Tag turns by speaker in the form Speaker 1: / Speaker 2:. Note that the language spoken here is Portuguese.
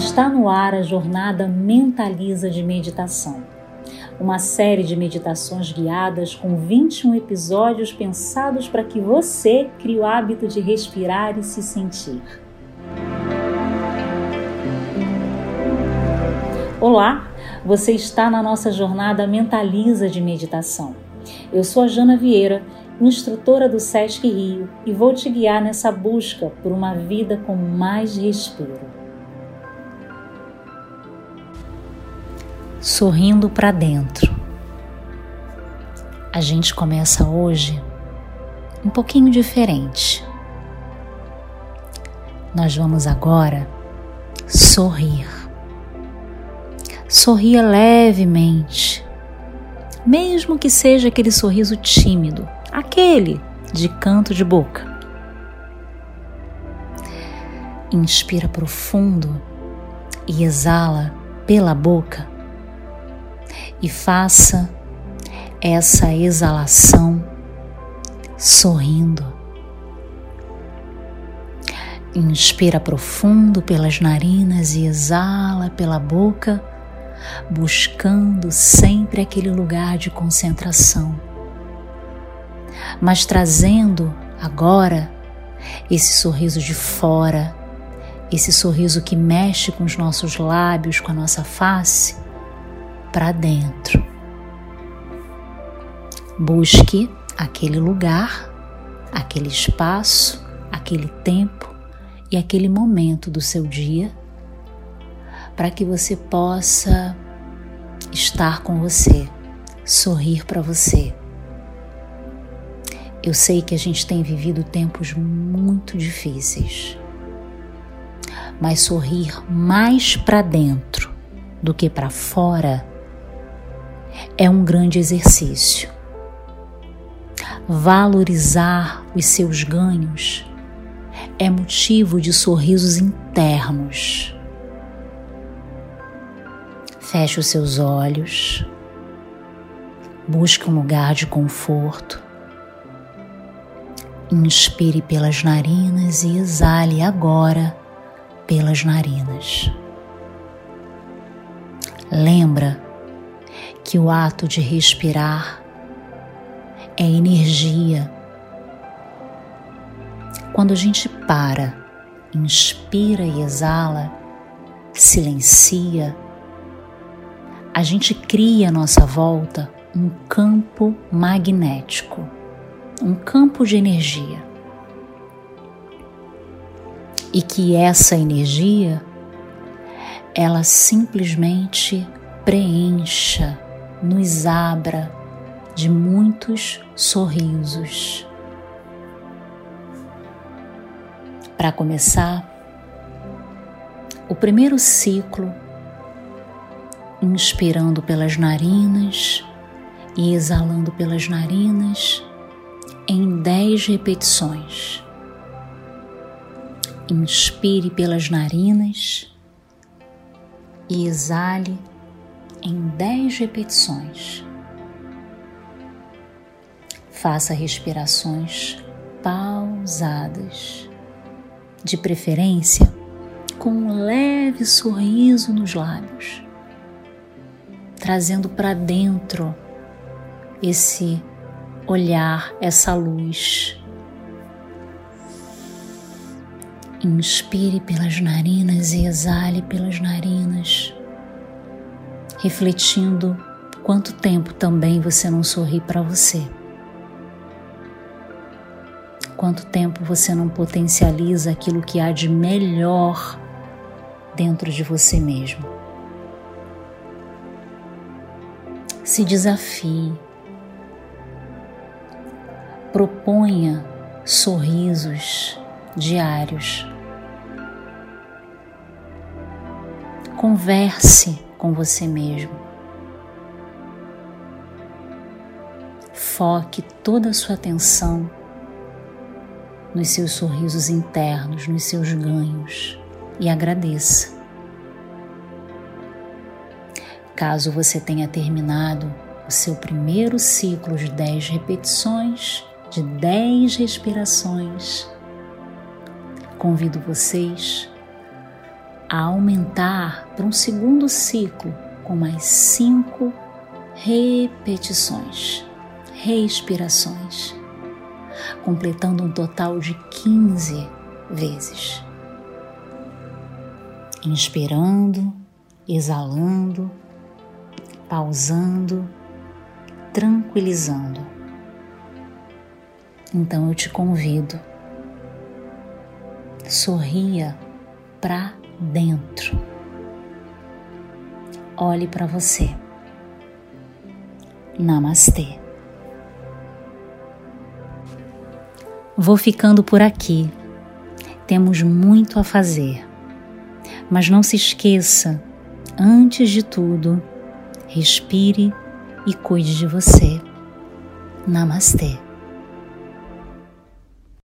Speaker 1: Está no ar a jornada Mentaliza de Meditação, uma série de meditações guiadas com 21 episódios pensados para que você crie o hábito de respirar e se sentir. Olá, você está na nossa jornada Mentaliza de Meditação. Eu sou a Jana Vieira, instrutora do SESC Rio, e vou te guiar nessa busca por uma vida com mais respiro. Sorrindo para dentro. A gente começa hoje um pouquinho diferente. Nós vamos agora sorrir. Sorria levemente, mesmo que seja aquele sorriso tímido, aquele de canto de boca. Inspira profundo e exala pela boca e faça essa exalação sorrindo. Inspira profundo pelas narinas e exala pela boca, buscando sempre aquele lugar de concentração. Mas trazendo agora esse sorriso de fora, esse sorriso que mexe com os nossos lábios, com a nossa face, para dentro. Busque aquele lugar, aquele espaço, aquele tempo e aquele momento do seu dia para que você possa estar com você, sorrir para você. Eu sei que a gente tem vivido tempos muito difíceis, mas sorrir mais para dentro do que para fora é um grande exercício. Valorizar os seus ganhos é motivo de sorrisos internos. Feche os seus olhos, busque um lugar de conforto. Inspire pelas narinas e exale agora pelas narinas. Lembra que o ato de respirar é energia. Quando a gente para, inspira e exala, silencia, a gente cria à nossa volta um campo magnético, um campo de energia. E que essa energia ela simplesmente preencha nos abra de muitos sorrisos. Para começar, o primeiro ciclo, inspirando pelas narinas e exalando pelas narinas em dez repetições. Inspire pelas narinas e exale em 10 repetições. Faça respirações pausadas, de preferência com um leve sorriso nos lábios, trazendo para dentro esse olhar, essa luz. Inspire pelas narinas e exale pelas narinas refletindo quanto tempo também você não sorri para você. Quanto tempo você não potencializa aquilo que há de melhor dentro de você mesmo. Se desafie. Proponha sorrisos diários. Converse com você mesmo. Foque toda a sua atenção nos seus sorrisos internos, nos seus ganhos e agradeça. Caso você tenha terminado o seu primeiro ciclo de 10 repetições, de 10 respirações, convido vocês a aumentar para um segundo ciclo com mais cinco repetições, respirações, completando um total de 15 vezes. Inspirando, exalando, pausando, tranquilizando. Então eu te convido, sorria para dentro. Olhe para você. Namastê. Vou ficando por aqui. Temos muito a fazer. Mas não se esqueça, antes de tudo, respire e cuide de você. Namastê.